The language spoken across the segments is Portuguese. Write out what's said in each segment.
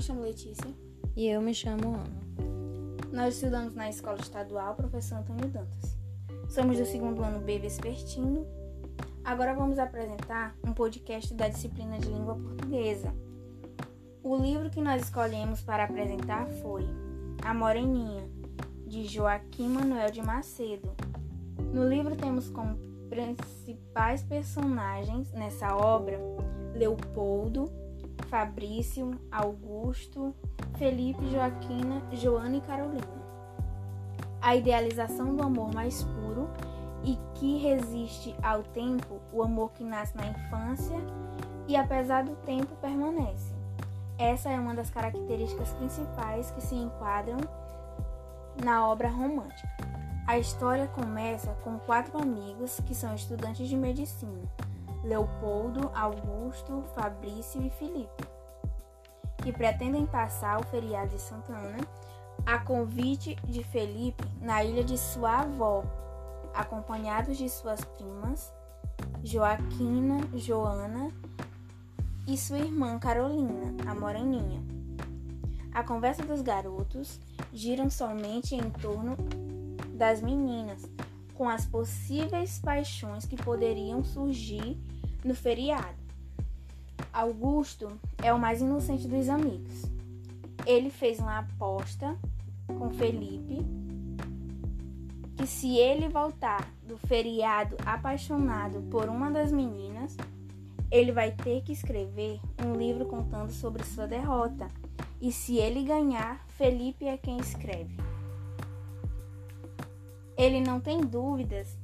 me chamo Letícia. E eu me chamo Ana. Nós estudamos na Escola Estadual Professor Antônio Dantas. Somos do segundo ano B Vespertino. Agora vamos apresentar um podcast da disciplina de língua portuguesa. O livro que nós escolhemos para apresentar foi A Moreninha, de Joaquim Manuel de Macedo. No livro temos como principais personagens nessa obra Leopoldo, Fabrício, Augusto, Felipe, Joaquina, Joana e Carolina. A idealização do amor mais puro e que resiste ao tempo, o amor que nasce na infância e apesar do tempo permanece. Essa é uma das características principais que se enquadram na obra romântica. A história começa com quatro amigos que são estudantes de medicina Leopoldo, Augusto, Fabrício e Felipe, que pretendem passar o feriado de Santa Ana a convite de Felipe na ilha de sua avó, acompanhados de suas primas Joaquina, Joana e sua irmã Carolina, a Moreninha. A conversa dos garotos gira somente em torno das meninas, com as possíveis paixões que poderiam surgir no feriado. Augusto é o mais inocente dos amigos. Ele fez uma aposta com Felipe que se ele voltar do feriado apaixonado por uma das meninas, ele vai ter que escrever um livro contando sobre sua derrota. E se ele ganhar, Felipe é quem escreve. Ele não tem dúvidas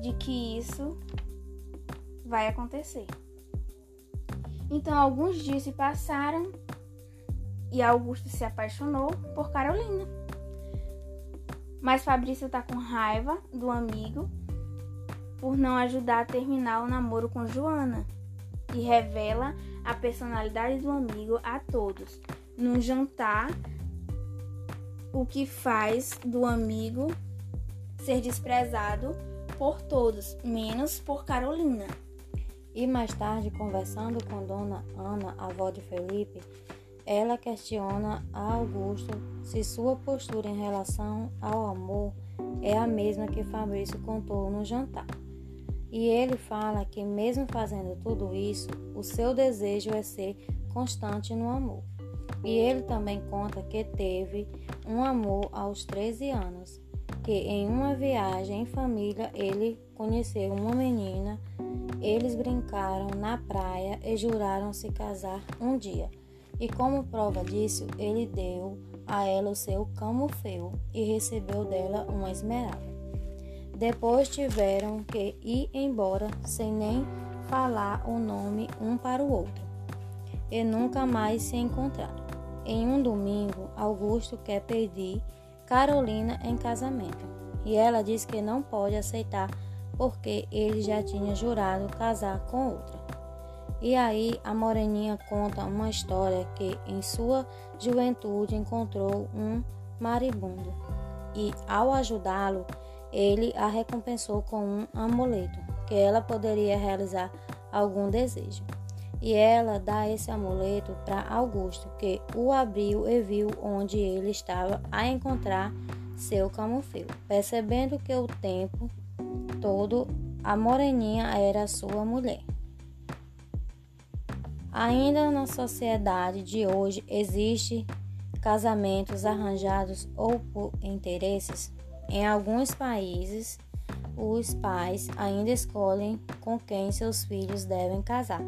de que isso vai acontecer. Então, alguns dias se passaram e Augusto se apaixonou por Carolina. Mas Fabrício está com raiva do amigo por não ajudar a terminar o namoro com Joana e revela a personalidade do amigo a todos. Num jantar, o que faz do amigo ser desprezado por todos, menos por Carolina. E mais tarde, conversando com Dona Ana, avó de Felipe, ela questiona a Augusto se sua postura em relação ao amor é a mesma que Fabrício contou no jantar. E ele fala que, mesmo fazendo tudo isso, o seu desejo é ser constante no amor. E ele também conta que teve um amor aos 13 anos em uma viagem em família ele conheceu uma menina, eles brincaram na praia e juraram se casar um dia. E como prova disso, ele deu a ela o seu camufeu e recebeu dela uma esmeralda. Depois tiveram que ir embora sem nem falar o nome um para o outro e nunca mais se encontraram. Em um domingo, Augusto quer pedir Carolina em casamento. E ela diz que não pode aceitar porque ele já tinha jurado casar com outra. E aí a Moreninha conta uma história que em sua juventude encontrou um maribundo e ao ajudá-lo, ele a recompensou com um amuleto que ela poderia realizar algum desejo e ela dá esse amuleto para Augusto, que o abriu e viu onde ele estava a encontrar seu camufeu. Percebendo que o tempo todo a moreninha era sua mulher. Ainda na sociedade de hoje existe casamentos arranjados ou por interesses. Em alguns países os pais ainda escolhem com quem seus filhos devem casar,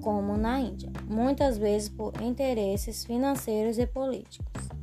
como na Índia, muitas vezes por interesses financeiros e políticos.